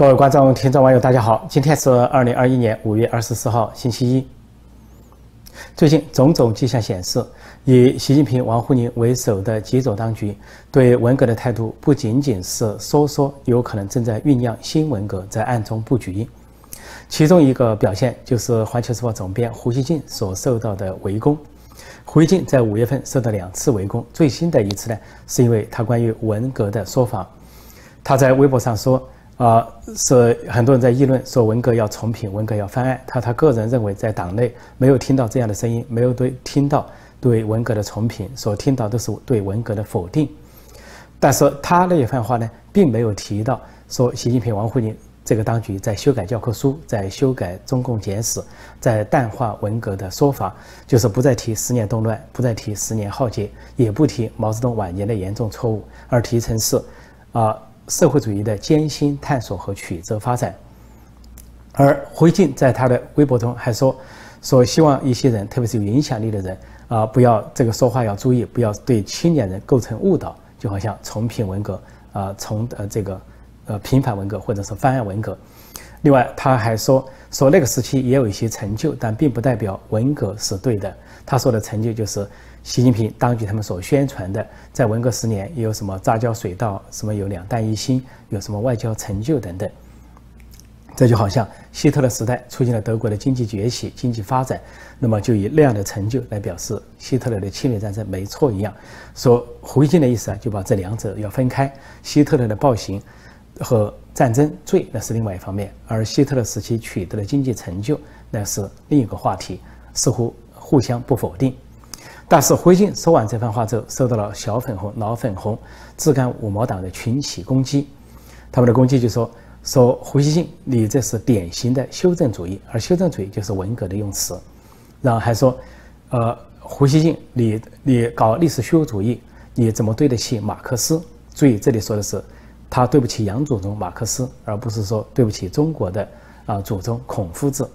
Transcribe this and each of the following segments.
各位观众、听众、网友，大家好！今天是二零二一年五月二十四号，星期一。最近种种迹象显示，以习近平、王沪宁为首的极左当局对文革的态度，不仅仅是说说，有可能正在酝酿新文革，在暗中布局。其中一个表现就是《环球时报》总编胡锡进所受到的围攻。胡锡进在五月份受到两次围攻，最新的一次呢，是因为他关于文革的说法。他在微博上说：“啊，是很多人在议论说文革要重评，文革要翻案。他他个人认为，在党内没有听到这样的声音，没有对听到对文革的重评，所听到都是对文革的否定。但是他那一番话呢，并没有提到说习近平、王沪宁这个当局在修改教科书，在修改中共简史，在淡化文革的说法，就是不再提十年动乱，不再提十年浩劫，也不提毛泽东晚年的严重错误，而提成是啊。”社会主义的艰辛探索和曲折发展，而胡锡进在他的微博中还说，说希望一些人，特别是有影响力的人啊，不要这个说话要注意，不要对青年人构成误导，就好像重评文革啊，重呃这个呃平反文革或者是翻案文革。另外，他还说说那个时期也有一些成就，但并不代表文革是对的。他说的成就就是。习近平当局他们所宣传的，在文革十年有什么杂交水稻，什么有两弹一星，有什么外交成就等等，这就好像希特勒时代出现了德国的经济崛起、经济发展，那么就以那样的成就来表示希特勒的侵略战争没错一样。说胡锡进的意思啊，就把这两者要分开，希特勒的暴行和战争罪那是另外一方面，而希特勒时期取得的经济成就那是另一个话题，似乎互相不否定。但是胡锡进说完这番话之后，受到了小粉红、老粉红、自干五毛党的群起攻击。他们的攻击就说：“说胡锡进，你这是典型的修正主义，而修正主义就是文革的用词。”然后还说：“呃，胡锡进，你你搞历史虚无主义，你怎么对得起马克思？”注意，这里说的是他对不起杨祖宗马克思，而不是说对不起中国的啊祖宗孔夫子。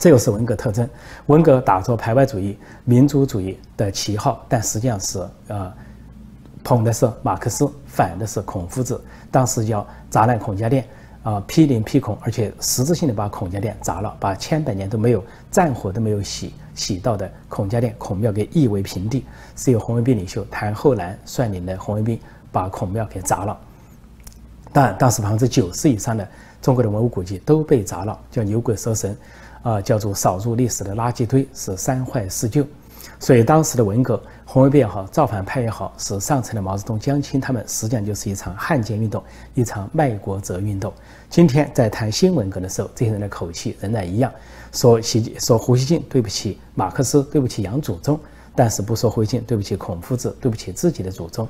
这又是文革特征。文革打着排外主义、民族主义的旗号，但实际上是呃，捧的是马克思，反的是孔夫子。当时叫砸烂孔家店，啊，批林批孔，而且实质性的把孔家店砸了，把千百年都没有战火都没有洗洗到的孔家店孔庙给夷为平地。是由红卫兵领袖谭厚兰率领的红卫兵把孔庙给砸了。但，当时百分之九十以上的中国的文物古迹都被砸了，叫牛鬼蛇神。啊，叫做扫入历史的垃圾堆，是三坏四旧。所以当时的文革，红卫兵也好，造反派也好，是上层的毛泽东、江青他们，实际上就是一场汉奸运动，一场卖国贼运动。今天在谈新文革的时候，这些人的口气仍然一样，说习说胡锡进对不起马克思，对不起杨祖宗，但是不说胡锡进对不起孔夫子，对不起自己的祖宗。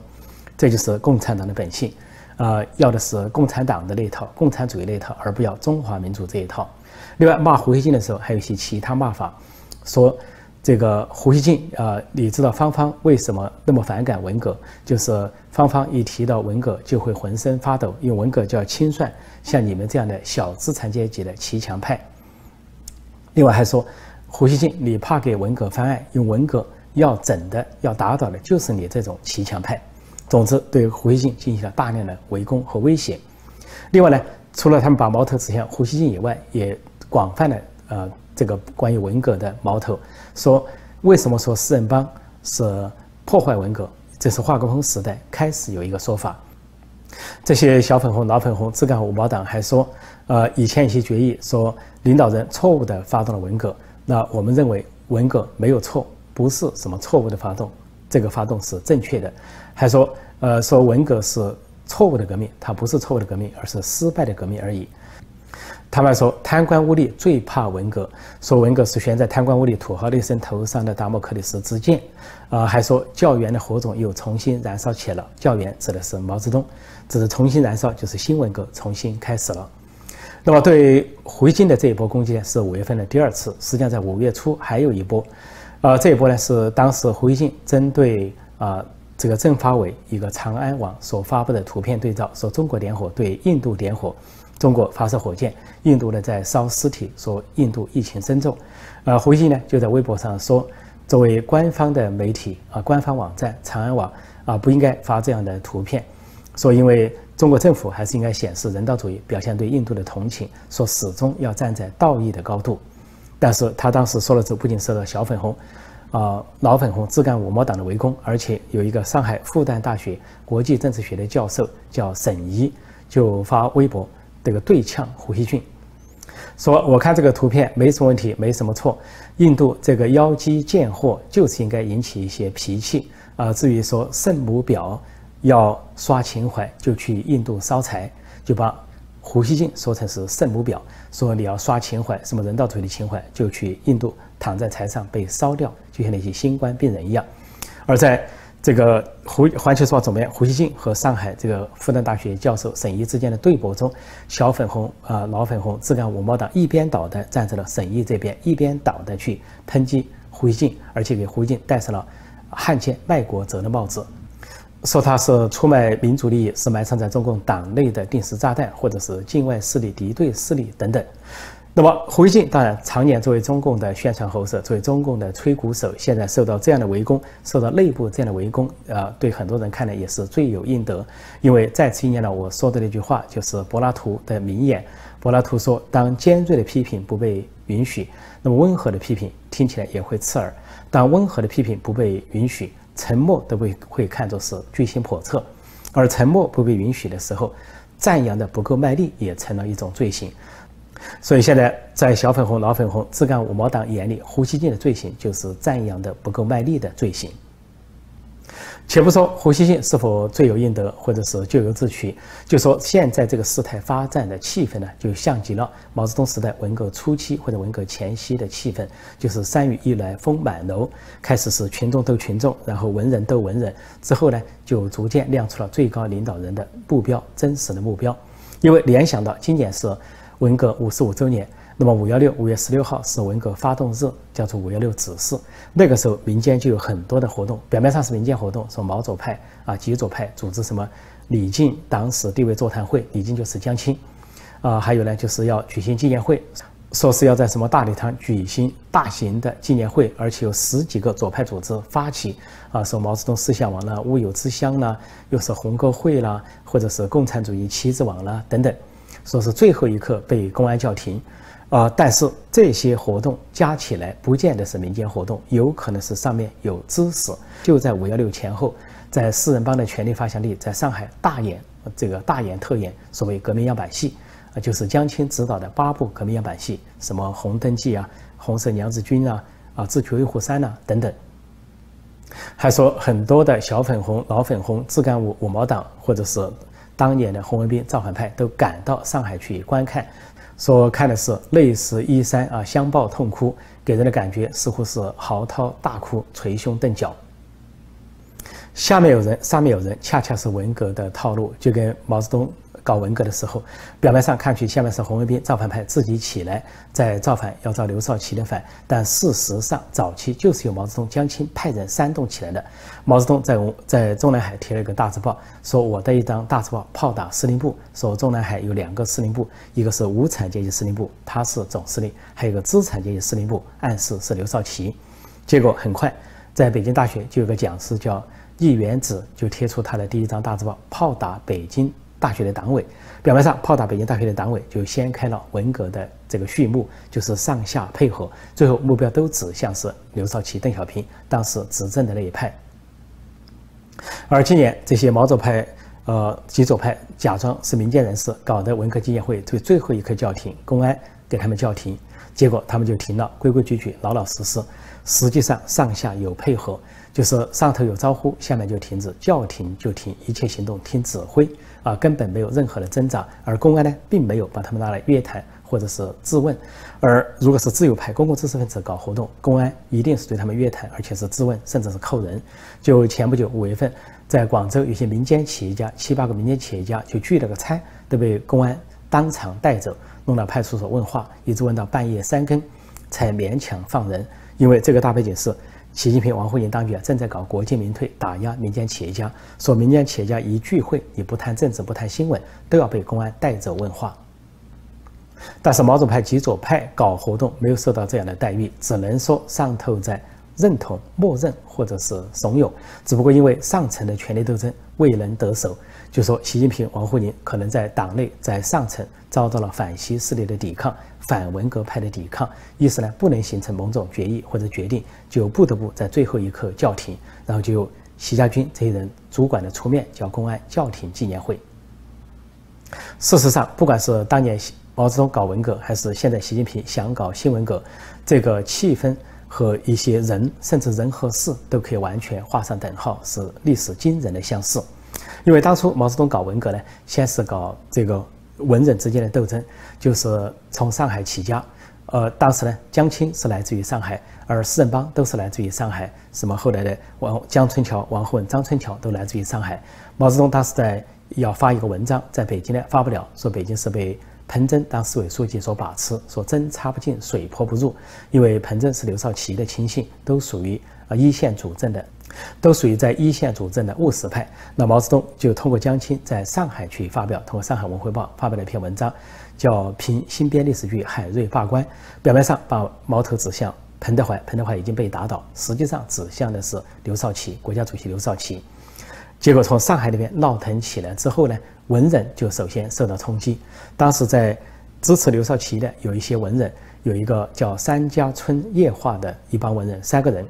这就是共产党的本性，啊，要的是共产党的那套共产主义那套，而不要中华民族这一套。另外骂胡锡进的时候，还有一些其他骂法，说这个胡锡进啊，你知道芳芳为什么那么反感文革？就是芳芳一提到文革就会浑身发抖，因为文革就要清算像你们这样的小资产阶级的骑墙派。另外还说胡锡进，你怕给文革翻案，用文革要整的、要打倒的，就是你这种骑墙派。总之，对胡锡进进行了大量的围攻和威胁。另外呢，除了他们把矛头指向胡锡进以外，也广泛的呃，这个关于文革的矛头，说为什么说四人帮是破坏文革？这是华国锋时代开始有一个说法。这些小粉红、老粉红、自干五毛党还说，呃，以前一些决议说领导人错误的发动了文革，那我们认为文革没有错，不是什么错误的发动，这个发动是正确的。还说，呃，说文革是错误的革命，它不是错误的革命，而是失败的革命而已。他们说贪官污吏最怕文革，说文革是悬在贪官污吏土豪劣绅头上的达摩克里斯之剑，啊，还说教员的火种又重新燃烧起了。教员指的是毛泽东，指的重新燃烧就是新文革重新开始了。那么对胡锡进的这一波攻击呢，是五月份的第二次，实际上在五月初还有一波，呃，这一波呢是当时胡锡进针对啊这个政法委一个长安网所发布的图片对照，说中国点火对印度点火。中国发射火箭，印度呢在烧尸体，说印度疫情深重。呃，胡锡呢就在微博上说，作为官方的媒体啊，官方网站长安网啊，不应该发这样的图片，说因为中国政府还是应该显示人道主义，表现对印度的同情，说始终要站在道义的高度。但是他当时说了之后，不仅受到小粉红、啊老粉红、自干五毛党的围攻，而且有一个上海复旦大学国际政治学的教授叫沈怡，就发微博这个对呛胡锡进，说我看这个图片没什么问题，没什么错。印度这个妖姬贱货就是应该引起一些脾气啊。至于说圣母婊要刷情怀，就去印度烧柴，就把。胡锡进说成是圣母婊，说你要刷情怀，什么人道主义的情怀，就去印度躺在柴上被烧掉，就像那些新冠病人一样。而在这个胡环球时报总编胡锡进和上海这个复旦大学教授沈毅之间的对搏中，小粉红啊老粉红自干五毛党一边倒的站在了沈毅这边，一边倒的去抨击胡锡进，而且给胡锡进戴上了汉奸卖国贼的帽子。说他是出卖民族利益，是埋藏在中共党内的定时炸弹，或者是境外势力敌对势力等等。那么胡锡进当然常年作为中共的宣传喉舌，作为中共的吹鼓手，现在受到这样的围攻，受到内部这样的围攻，啊，对很多人看来也是罪有应得。因为再次应验了我说的那句话，就是柏拉图的名言。柏拉图说：“当尖锐的批评不被允许，那么温和的批评听起来也会刺耳。当温和的批评不被允许。”沉默都被会看作是居心叵测，而沉默不被允许的时候，赞扬的不够卖力也成了一种罪行。所以现在在小粉红、老粉红、自干五毛党眼里，胡锡进的罪行就是赞扬的不够卖力的罪行。且不说胡锡进是否罪有应得，或者是咎由自取，就说现在这个事态发展的气氛呢，就像极了毛泽东时代文革初期或者文革前夕的气氛，就是山雨欲来风满楼，开始是群众斗群众，然后文人斗文人，之后呢，就逐渐亮出了最高领导人的目标，真实的目标。因为联想到今年是文革五十五周年。那么五幺六五月十六号是文革发动日，叫做五幺六指示。那个时候民间就有很多的活动，表面上是民间活动，说毛左派啊、极左派组织什么李靖党史地位座谈会，李靖就是江青，啊，还有呢就是要举行纪念会，说是要在什么大礼堂举行大型的纪念会，而且有十几个左派组织发起，啊，说毛泽东思想网啦、乌有之乡啦，又是红歌会啦，或者是共产主义旗帜网啦等等，说是最后一刻被公安叫停。啊，但是这些活动加起来不见得是民间活动，有可能是上面有指使。就在五幺六前后，在四人帮的权力发祥地在上海大演这个大演特演所谓革命样板戏，啊，就是江青执导的八部革命样板戏，什么红灯记啊、红色娘子军啊、啊智取威虎山呐等等。还说很多的小粉红、老粉红、自干五五毛党，或者是当年的红卫兵造反派，都赶到上海去观看。说看的是泪湿衣衫啊，相抱痛哭，给人的感觉似乎是嚎啕大哭、捶胸顿脚。下面有人，上面有人，恰恰是文革的套路，就跟毛泽东。搞文革的时候，表面上看去下面是红卫兵造反派自己起来在造反，要造刘少奇的反，但事实上早期就是由毛泽东、江青派人煽动起来的。毛泽东在在中南海贴了一个大字报，说我的一张大字报炮打司令部，说中南海有两个司令部，一个是无产阶级司令部，他是总司令，还有一个资产阶级司令部，暗示是刘少奇。结果很快，在北京大学就有个讲师叫易元子，就贴出他的第一张大字报，炮打北京。大学的党委，表面上炮打北京大学的党委，就掀开了文革的这个序幕，就是上下配合，最后目标都指向是刘少奇、邓小平当时执政的那一派。而今年这些毛左派、呃极左派假装是民间人士搞的文革纪念会，最最后一刻叫停，公安给他们叫停，结果他们就停了，规规矩矩、老老实实，实际上上下有配合。就是上头有招呼，下面就停止，叫停就停，一切行动听指挥啊，根本没有任何的挣扎。而公安呢，并没有把他们拿来约谈或者是质问。而如果是自由派、公共知识分子搞活动，公安一定是对他们约谈，而且是质问，甚至是扣人。就前不久五月份，在广州有些民间企业家，七八个民间企业家就聚了个餐，都被公安当场带走，弄到派出所问话，一直问到半夜三更，才勉强放人。因为这个大背景是。习近平、王沪宁当局啊，正在搞国进民退，打压民间企业家。说民间企业家一聚会，你不谈政治、不谈新闻，都要被公安带走问话。但是毛左派、极左派搞活动，没有受到这样的待遇，只能说上头在认同、默认或者是怂恿，只不过因为上层的权力斗争未能得手，就说习近平、王沪宁可能在党内在上层遭到了反西势力的抵抗、反文革派的抵抗，意思呢不能形成某种决议或者决定，就不得不在最后一刻叫停，然后就由习家军这些人主管的出面叫公安叫停纪念会。事实上，不管是当年毛泽东搞文革，还是现在习近平想搞新文革，这个气氛和一些人，甚至人和事，都可以完全画上等号，是历史惊人的相似。因为当初毛泽东搞文革呢，先是搞这个文人之间的斗争，就是从上海起家。呃，当时呢，江青是来自于上海，而四人帮都是来自于上海。什么后来的王江春桥、王沪文、张春桥都来自于上海。毛泽东当时在。要发一个文章，在北京呢发不了，说北京是被彭真当市委书记所把持，说针插不进，水泼不入，因为彭真是刘少奇的亲信，都属于啊一线主政的，都属于在一线主政的务实派。那毛泽东就通过江青在上海去发表，通过上海文汇报发表了一篇文章，叫《评新编历史剧海瑞罢官》，表面上把矛头指向彭德怀，彭德怀已经被打倒，实际上指向的是刘少奇，国家主席刘少奇。结果从上海那边闹腾起来之后呢，文人就首先受到冲击。当时在支持刘少奇的有一些文人，有一个叫三家村夜话的一帮文人，三个人，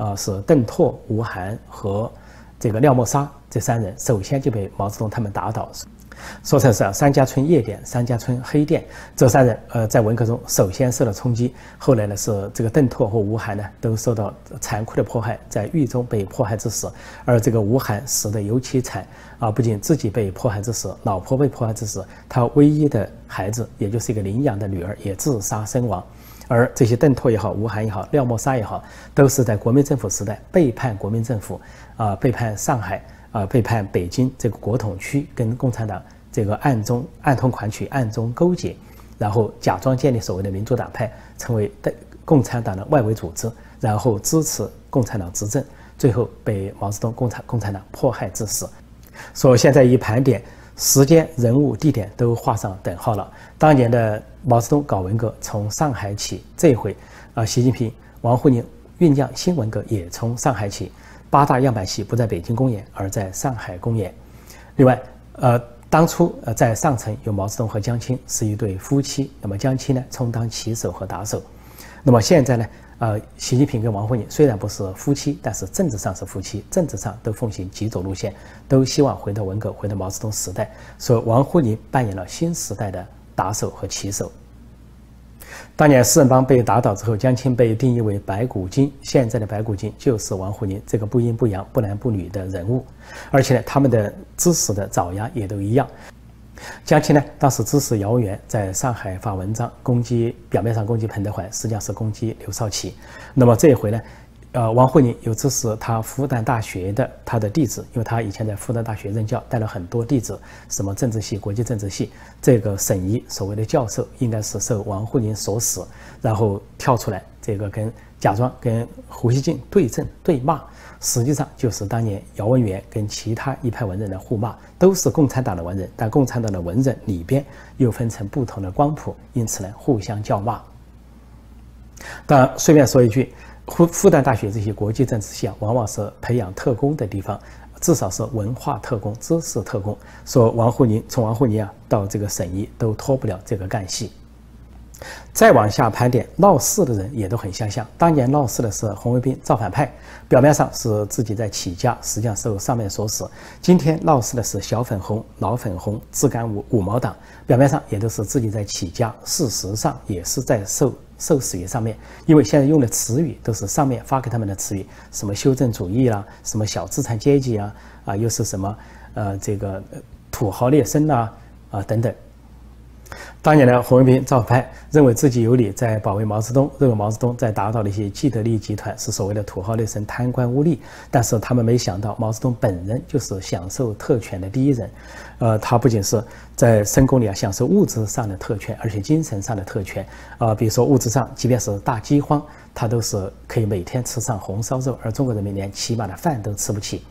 啊，是邓拓、吴晗和这个廖沫沙这三人，首先就被毛泽东他们打倒。说成是三家村夜店、三家村黑店，这三人呃在文革中首先受到冲击，后来呢是这个邓拓和吴晗呢都受到残酷的迫害，在狱中被迫害致死，而这个吴晗死的尤其惨啊，不仅自己被迫害致死，老婆被迫害致死，他唯一的孩子也就是一个领养的女儿也自杀身亡，而这些邓拓也好、吴晗也好、廖沫沙也好，都是在国民政府时代背叛国民政府啊，背叛上海。啊，背叛北京这个国统区，跟共产党这个暗中暗通款曲、暗中勾结，然后假装建立所谓的民主党派，成为的共产党的外围组织，然后支持共产党执政，最后被毛泽东共产共产党迫害致死。说现在一盘点，时间、人物、地点都画上等号了。当年的毛泽东搞文革从上海起，这回啊，习近平、王沪宁酝酿新文革也从上海起。八大样板戏不在北京公演，而在上海公演。另外，呃，当初呃在上层有毛泽东和江青是一对夫妻，那么江青呢充当旗手和打手。那么现在呢，呃，习近平跟王沪宁虽然不是夫妻，但是政治上是夫妻，政治上都奉行极左路线，都希望回到文革，回到毛泽东时代。说王沪宁扮演了新时代的打手和旗手。当年四人帮被打倒之后，江青被定义为白骨精。现在的白骨精就是王沪宁这个不阴不阳、不男不女的人物，而且呢，他们的支持的爪牙也都一样。江青呢，当时支持姚文元在上海发文章攻击，表面上攻击彭德怀，实际上是攻击刘少奇。那么这一回呢？呃，王沪宁有支持他复旦大学的他的弟子，因为他以前在复旦大学任教，带了很多弟子，什么政治系、国际政治系，这个沈一所谓的教授应该是受王沪宁所使，然后跳出来，这个跟假装跟胡锡进对阵对骂，实际上就是当年姚文元跟其他一派文人的互骂，都是共产党的文人，但共产党的文人里边又分成不同的光谱，因此呢，互相叫骂。当然，顺便说一句。复复旦大学这些国际政治系啊，往往是培养特工的地方，至少是文化特工、知识特工。说王沪宁，从王沪宁啊到这个沈毅都脱不了这个干系。再往下盘点，闹事的人也都很相像。当年闹事的是红卫兵造反派，表面上是自己在起家，实际上受上面所使。今天闹事的是小粉红、老粉红、自干五五毛党，表面上也都是自己在起家，事实上也是在受。受死于上面，因为现在用的词语都是上面发给他们的词语，什么修正主义啦，什么小资产阶级啊，啊，又是什么呃这个土豪劣绅呐，啊等等。当年的红卫兵造派认为自己有理，在保卫毛泽东，认为毛泽东在打倒那些既得利益集团，是所谓的土豪劣绅、贪官污吏。但是他们没想到，毛泽东本人就是享受特权的第一人。呃，他不仅是在深宫里啊享受物质上的特权，而且精神上的特权。啊，比如说物质上，即便是大饥荒，他都是可以每天吃上红烧肉，而中国人民连起码的饭都吃不起。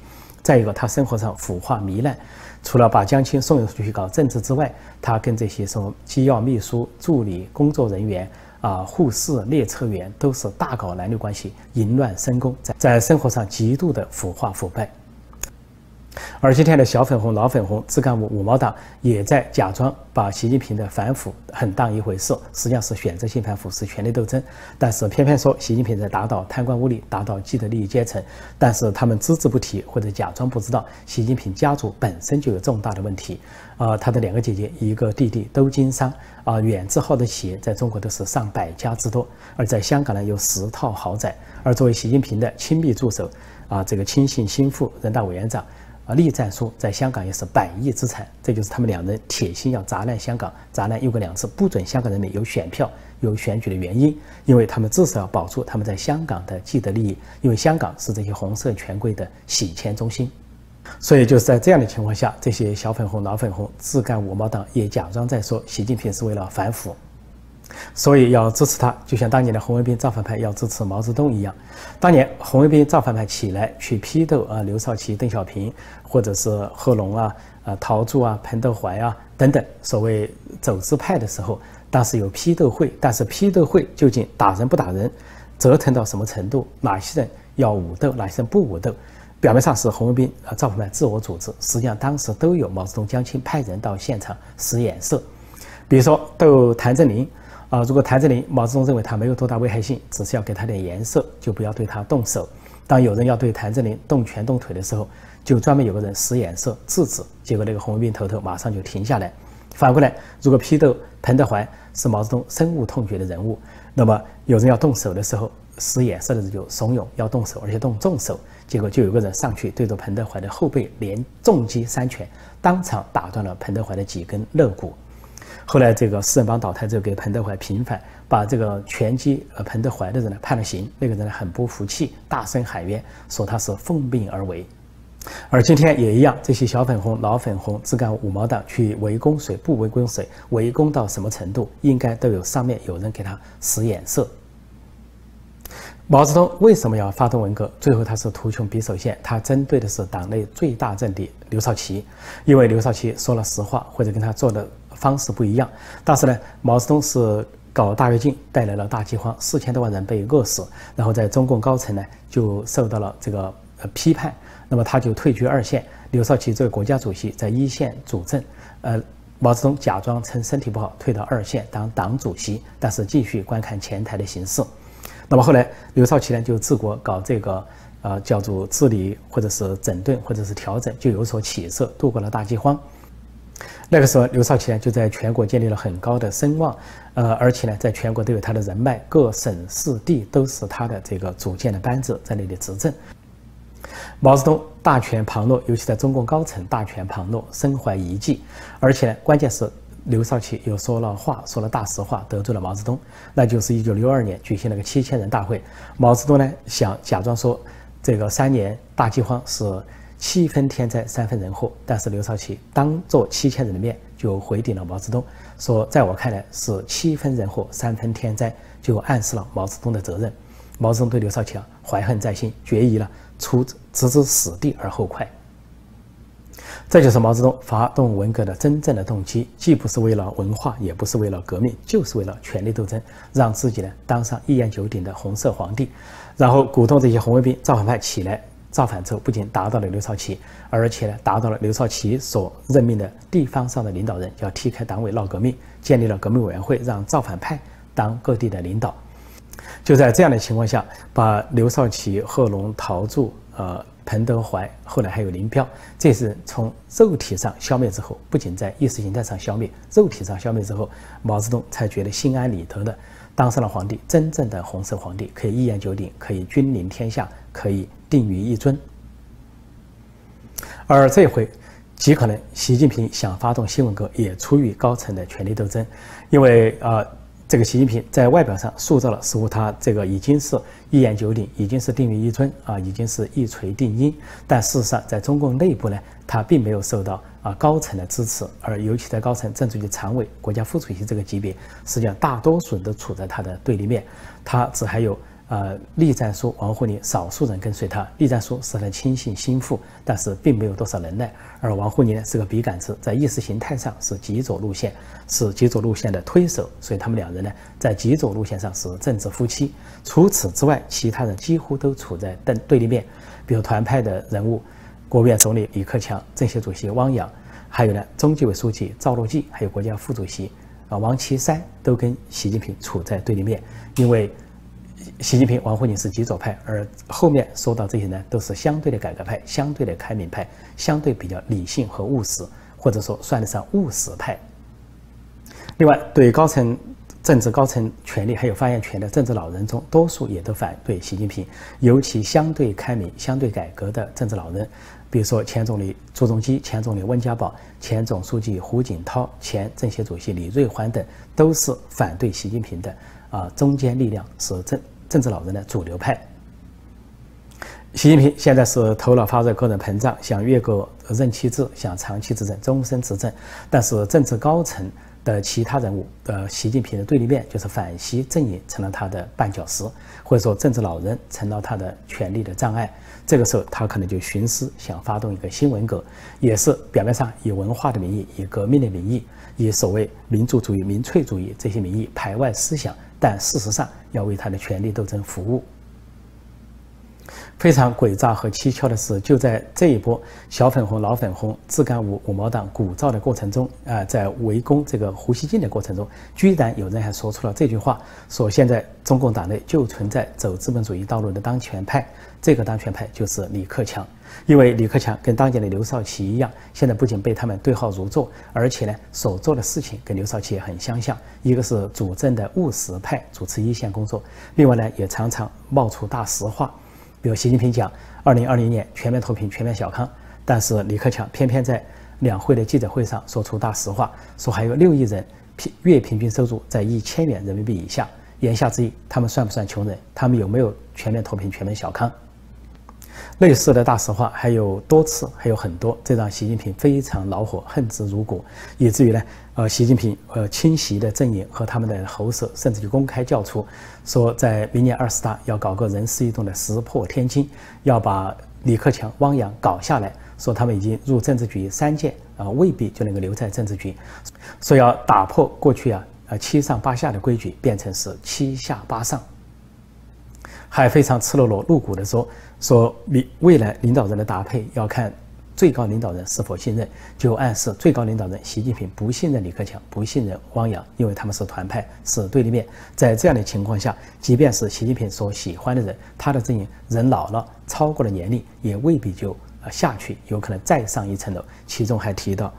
再一个，他生活上腐化糜烂。除了把江青送出去搞政治之外，他跟这些什么机要秘书、助理、工作人员啊护士、列车员都是大搞男女关系，淫乱深宫，在在生活上极度的腐化腐败。而今天的小粉红、老粉红、自干五、五毛党也在假装把习近平的反腐很当一回事，实际上是选择性反腐，是权力斗争。但是偏偏说习近平在打倒贪官污吏，打倒既得利益阶层，但是他们只字不提或者假装不知道，习近平家族本身就有重大的问题。啊，他的两个姐姐，一个弟弟都经商，啊，远志号的企业在中国都是上百家之多，而在香港呢有十套豪宅。而作为习近平的亲密助手，啊，这个亲信心腹，人大委员长。啊，栗战书在香港也是百亿资产，这就是他们两人铁心要砸烂香港、砸烂“一国两制”，不准香港人民有选票、有选举的原因，因为他们至少要保住他们在香港的既得利益，因为香港是这些红色权贵的洗钱中心。所以就是在这样的情况下，这些小粉红、老粉红、自干五毛党也假装在说习近平是为了反腐。所以要支持他，就像当年的红卫兵造反派要支持毛泽东一样。当年红卫兵造反派起来去批斗啊刘少奇、邓小平，或者是贺龙啊、啊陶铸啊、彭德怀啊等等所谓走资派的时候，当时有批斗会，但是批斗会究竟打人不打人，折腾到什么程度，哪些人要武斗，哪些人不武斗，表面上是红卫兵啊造反派自我组织，实际上当时都有毛泽东江青派人到现场使眼色，比如说斗谭震林。啊，如果谭震林，毛泽东认为他没有多大危害性，只是要给他点颜色，就不要对他动手。当有人要对谭震林动拳动腿的时候，就专门有个人使眼色制止，结果那个红卫兵头头马上就停下来。反过来，如果批斗彭德怀是毛泽东深恶痛绝的人物，那么有人要动手的时候，使眼色的人就怂恿要动手，而且动重手，结果就有个人上去对着彭德怀的后背连重击三拳，当场打断了彭德怀的几根肋骨。后来，这个四人帮倒台之后，给彭德怀平反，把这个拳击呃彭德怀的人呢判了刑。那个人呢很不服气，大声喊冤，说他是奉命而为。而今天也一样，这些小粉红、老粉红、只干五毛党去围攻谁，不围攻谁，围攻到什么程度，应该都有上面有人给他使眼色。毛泽东为什么要发动文革？最后他是图穷匕首现，他针对的是党内最大政敌刘少奇，因为刘少奇说了实话，或者跟他做的。方式不一样，但是呢，毛泽东是搞大跃进，带来了大饥荒，四千多万人被饿死，然后在中共高层呢就受到了这个呃批判，那么他就退居二线。刘少奇作为国家主席在一线主政，呃，毛泽东假装称身体不好退到二线当党主席，但是继续观看前台的形势。那么后来刘少奇呢就治国搞这个呃叫做治理或者是整顿或者是调整就有所起色，度过了大饥荒。那个时候，刘少奇呢就在全国建立了很高的声望，呃，而且呢，在全国都有他的人脉，各省市地都是他的这个组建的班子在那里执政。毛泽东大权旁落，尤其在中共高层大权旁落，身怀遗迹，而且呢关键是刘少奇又说了话，说了大实话，得罪了毛泽东。那就是一九六二年举行了个七千人大会，毛泽东呢想假装说这个三年大饥荒是。七分天灾，三分人祸。但是刘少奇当着七千人的面就回顶了毛泽东，说在我看来是七分人祸，三分天灾，就暗示了毛泽东的责任。毛泽东对刘少奇啊怀恨在心，决意了出置之死地而后快。这就是毛泽东发动文革的真正的动机，既不是为了文化，也不是为了革命，就是为了权力斗争，让自己呢当上一言九鼎的红色皇帝，然后鼓动这些红卫兵造反派起来。造反之后，不仅达到了刘少奇，而且呢，达到了刘少奇所任命的地方上的领导人要踢开党委闹革命，建立了革命委员会，让造反派当各地的领导。就在这样的情况下，把刘少奇、贺龙、陶铸、呃彭德怀，后来还有林彪，这是从肉体上消灭之后，不仅在意识形态上消灭，肉体上消灭之后，毛泽东才觉得心安理得的当上了皇帝，真正的红色皇帝，可以一言九鼎，可以君临天下，可以。定于一尊，而这回极可能习近平想发动新文革，也出于高层的权力斗争，因为啊，这个习近平在外表上塑造了似乎他这个已经是一言九鼎，已经是定于一尊啊，已经是一锤定音，但事实上在中共内部呢，他并没有受到啊高层的支持，而尤其在高层政治局常委、国家副主席这个级别，实际上大多数人都处在他的对立面，他只还有。呃，栗战书王沪宁少数人跟随他，栗战书是他的亲信心腹，但是并没有多少能耐。而王沪宁呢是个笔杆子，在意识形态上是极左路线，是极左路线的推手，所以他们两人呢在极左路线上是政治夫妻。除此之外，其他人几乎都处在对对立面，比如团派的人物，国务院总理李克强、政协主席汪洋，还有呢中纪委书记赵乐际，还有国家副主席啊王岐山，都跟习近平处在对立面，因为。习近平、王沪宁是极左派，而后面说到这些呢，都是相对的改革派、相对的开明派、相对比较理性和务实，或者说算得上务实派。另外，对高层政治高层权力还有发言权的政治老人中，多数也都反对习近平，尤其相对开明、相对改革的政治老人，比如说前总理朱镕基、前总理温家宝、前总书记胡锦涛、前政协主席李瑞环等，都是反对习近平的。啊，中间力量是政政治老人的主流派。习近平现在是头脑发热、个人膨胀，想越过任期制，想长期执政、终身执政。但是政治高层的其他人物，呃，习近平的对立面就是反习阵营成了他的绊脚石，或者说政治老人成了他的权力的障碍。这个时候，他可能就寻思想发动一个新文革，也是表面上以文化的名义、以革命的名义、以所谓民族主义、民粹主义这些名义排外思想。但事实上，要为他的权力斗争服务。非常诡诈和蹊跷的是，就在这一波小粉红、老粉红、自干五五毛党鼓噪的过程中，啊，在围攻这个胡锡进的过程中，居然有人还说出了这句话：说现在中共党内就存在走资本主义道路的当权派，这个当权派就是李克强。因为李克强跟当年的刘少奇一样，现在不仅被他们对号入座，而且呢，所做的事情跟刘少奇也很相像。一个是主政的务实派，主持一线工作；另外呢，也常常冒出大实话。比如习近平讲二零二零年全面脱贫、全面小康，但是李克强偏偏在两会的记者会上说出大实话，说还有六亿人平月平均收入在一千元人民币以下。言下之意，他们算不算穷人？他们有没有全面脱贫、全面小康？类似的大实话还有多次，还有很多，这让习近平非常恼火，恨之入骨，以至于呢，呃，习近平呃亲习的阵营和他们的喉舌，甚至就公开叫出，说在明年二十大要搞个人事异动的石破天惊，要把李克强、汪洋搞下来，说他们已经入政治局三届啊，未必就能够留在政治局，说要打破过去啊呃七上八下的规矩，变成是七下八上，还非常赤裸裸露骨的说。说你未来领导人的搭配要看最高领导人是否信任，就暗示最高领导人习近平不信任李克强，不信任汪洋，因为他们是团派，是对立面。在这样的情况下，即便是习近平所喜欢的人，他的阵营人老了，超过了年龄，也未必就呃下去，有可能再上一层楼。其中还提到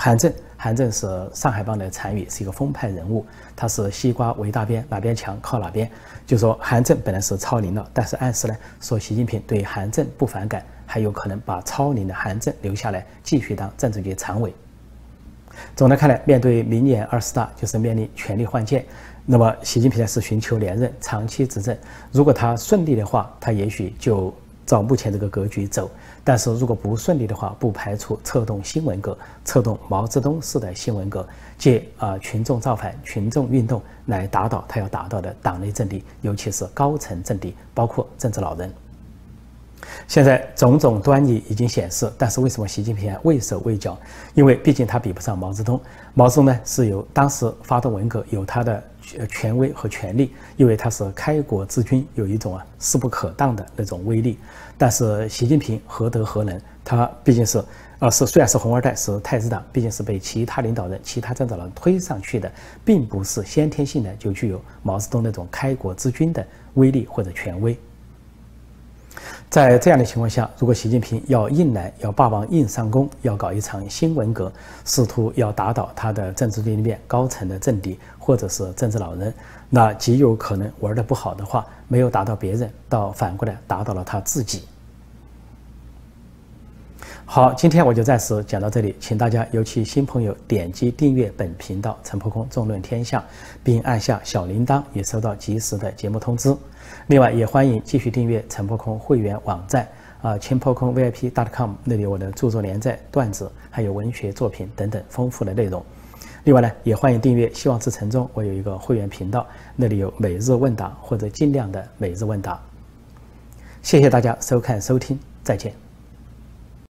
韩正，韩正是上海帮的残余，是一个风派人物，他是西瓜围大边，哪边强靠哪边。就说韩正本来是超龄了，但是暗示呢，说习近平对韩正不反感，还有可能把超龄的韩正留下来继续当政治局常委。总的看来，面对明年二十大，就是面临权力换届，那么习近平呢是寻求连任、长期执政。如果他顺利的话，他也许就。照目前这个格局走，但是如果不顺利的话，不排除策动新文革，策动毛泽东式的新文革，借啊群众造反、群众运动来打倒他要打倒的党内阵地，尤其是高层阵地，包括政治老人。现在种种端倪已经显示，但是为什么习近平畏手畏脚？因为毕竟他比不上毛泽东。毛泽东呢是有当时发动文革有他的。呃权威和权力，因为他是开国之君，有一种啊势不可当的那种威力。但是习近平何德何能？他毕竟是，呃，是虽然是红二代，是太子党，毕竟是被其他领导人、其他政党人推上去的，并不是先天性的就具有毛泽东那种开国之君的威力或者权威。在这样的情况下，如果习近平要硬来，要霸王硬上弓，要搞一场新文革，试图要打倒他的政治对立面、高层的政敌，或者是政治老人，那极有可能玩的不好的话，没有打倒别人，倒反过来打倒了他自己。好，今天我就暂时讲到这里，请大家尤其新朋友点击订阅本频道“陈破空纵论天下”，并按下小铃铛，以收到及时的节目通知。另外，也欢迎继续订阅陈破空会员网站啊，陈破空 VIP.com，那里有我的著作连载、段子，还有文学作品等等丰富的内容。另外呢，也欢迎订阅《希望之城》中我有一个会员频道，那里有每日问答或者尽量的每日问答。谢谢大家收看收听，再见。